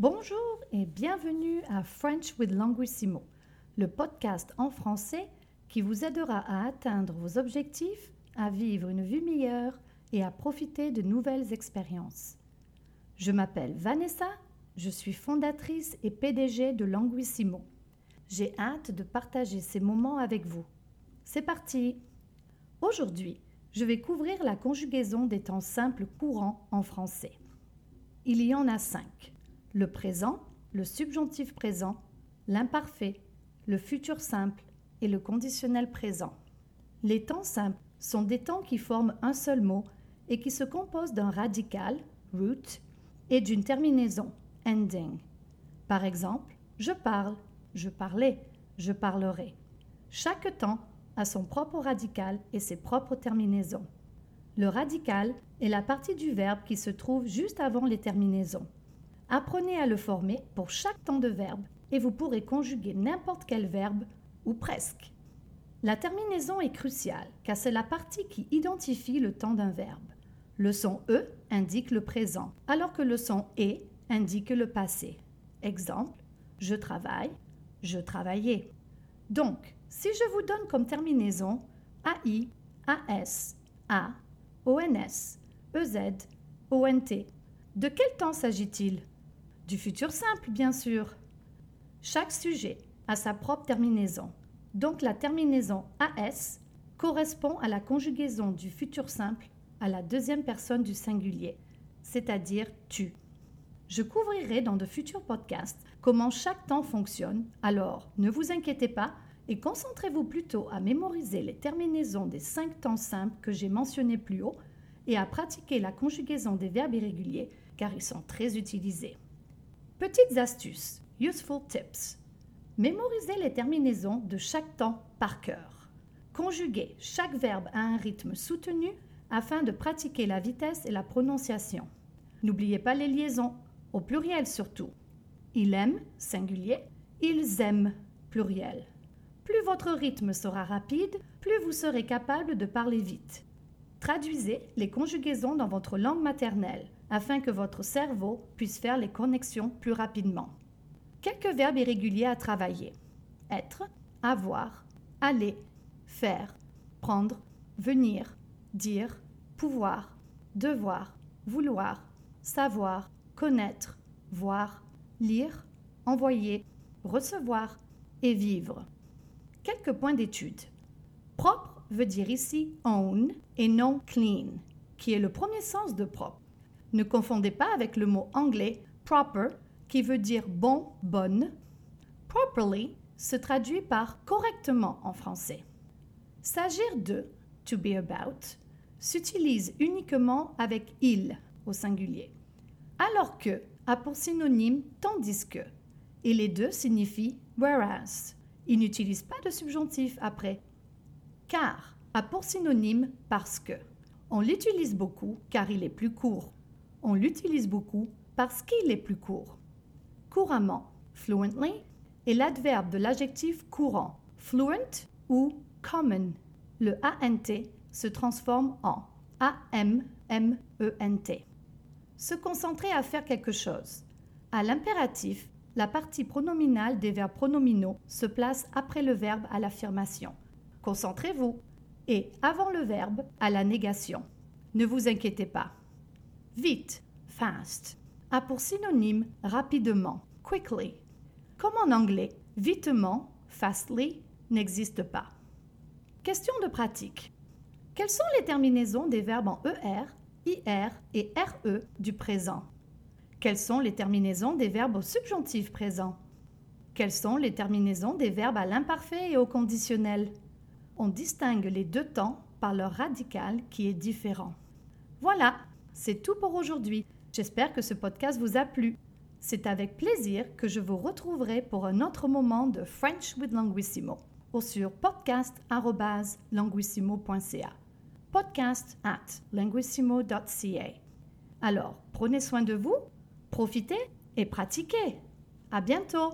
Bonjour et bienvenue à French with Languissimo, le podcast en français qui vous aidera à atteindre vos objectifs, à vivre une vie meilleure et à profiter de nouvelles expériences. Je m'appelle Vanessa, je suis fondatrice et PDG de Languissimo. J'ai hâte de partager ces moments avec vous. C'est parti Aujourd'hui, je vais couvrir la conjugaison des temps simples courants en français. Il y en a cinq le présent, le subjonctif présent, l'imparfait, le futur simple et le conditionnel présent. Les temps simples sont des temps qui forment un seul mot et qui se composent d'un radical, root, et d'une terminaison, ending. Par exemple, je parle, je parlais, je parlerai. Chaque temps a son propre radical et ses propres terminaisons. Le radical est la partie du verbe qui se trouve juste avant les terminaisons. Apprenez à le former pour chaque temps de verbe et vous pourrez conjuguer n'importe quel verbe ou presque. La terminaison est cruciale car c'est la partie qui identifie le temps d'un verbe. Le son E indique le présent alors que le son E indique le passé. Exemple, je travaille, je travaillais. Donc, si je vous donne comme terminaison AI, AS, A, ONS, EZ, ONT, de quel temps s'agit-il? Du futur simple, bien sûr. Chaque sujet a sa propre terminaison. Donc la terminaison AS correspond à la conjugaison du futur simple à la deuxième personne du singulier, c'est-à-dire tu. Je couvrirai dans de futurs podcasts comment chaque temps fonctionne, alors ne vous inquiétez pas et concentrez-vous plutôt à mémoriser les terminaisons des cinq temps simples que j'ai mentionnés plus haut et à pratiquer la conjugaison des verbes irréguliers car ils sont très utilisés. Petites astuces, useful tips. Mémorisez les terminaisons de chaque temps par cœur. Conjuguez chaque verbe à un rythme soutenu afin de pratiquer la vitesse et la prononciation. N'oubliez pas les liaisons, au pluriel surtout. Il aime, singulier, ils aiment, pluriel. Plus votre rythme sera rapide, plus vous serez capable de parler vite. Traduisez les conjugaisons dans votre langue maternelle afin que votre cerveau puisse faire les connexions plus rapidement. Quelques verbes irréguliers à travailler. Être, avoir, aller, faire, prendre, venir, dire, pouvoir, devoir, vouloir, savoir, connaître, voir, lire, envoyer, recevoir et vivre. Quelques points d'étude. Propre veut dire ici own et non clean, qui est le premier sens de propre. Ne confondez pas avec le mot anglais proper qui veut dire bon, bonne. Properly se traduit par correctement en français. S'agir de, to be about, s'utilise uniquement avec il au singulier, alors que a pour synonyme tandis que, et les deux signifient whereas. Il n'utilise pas de subjonctif après. Car a pour synonyme parce que. On l'utilise beaucoup car il est plus court on l'utilise beaucoup parce qu'il est plus court. Couramment, fluently, est l'adverbe de l'adjectif courant, fluent ou common. Le ANT se transforme en AMMENT. Se concentrer à faire quelque chose. À l'impératif, la partie pronominale des verbes pronominaux se place après le verbe à l'affirmation. Concentrez-vous. Et avant le verbe à la négation. Ne vous inquiétez pas. Vite, fast, a pour synonyme rapidement, quickly. Comme en anglais, vitement, fastly, n'existe pas. Question de pratique. Quelles sont les terminaisons des verbes en ER, IR et RE du présent? Quelles sont les terminaisons des verbes au subjonctif présent? Quelles sont les terminaisons des verbes à l'imparfait et au conditionnel? On distingue les deux temps par leur radical qui est différent. Voilà, c'est tout pour aujourd'hui. J'espère que ce podcast vous a plu. C'est avec plaisir que je vous retrouverai pour un autre moment de French with Languissimo ou sur podcast.languissimo.ca. Podcast at languissimo.ca. Alors, prenez soin de vous, profitez et pratiquez. À bientôt!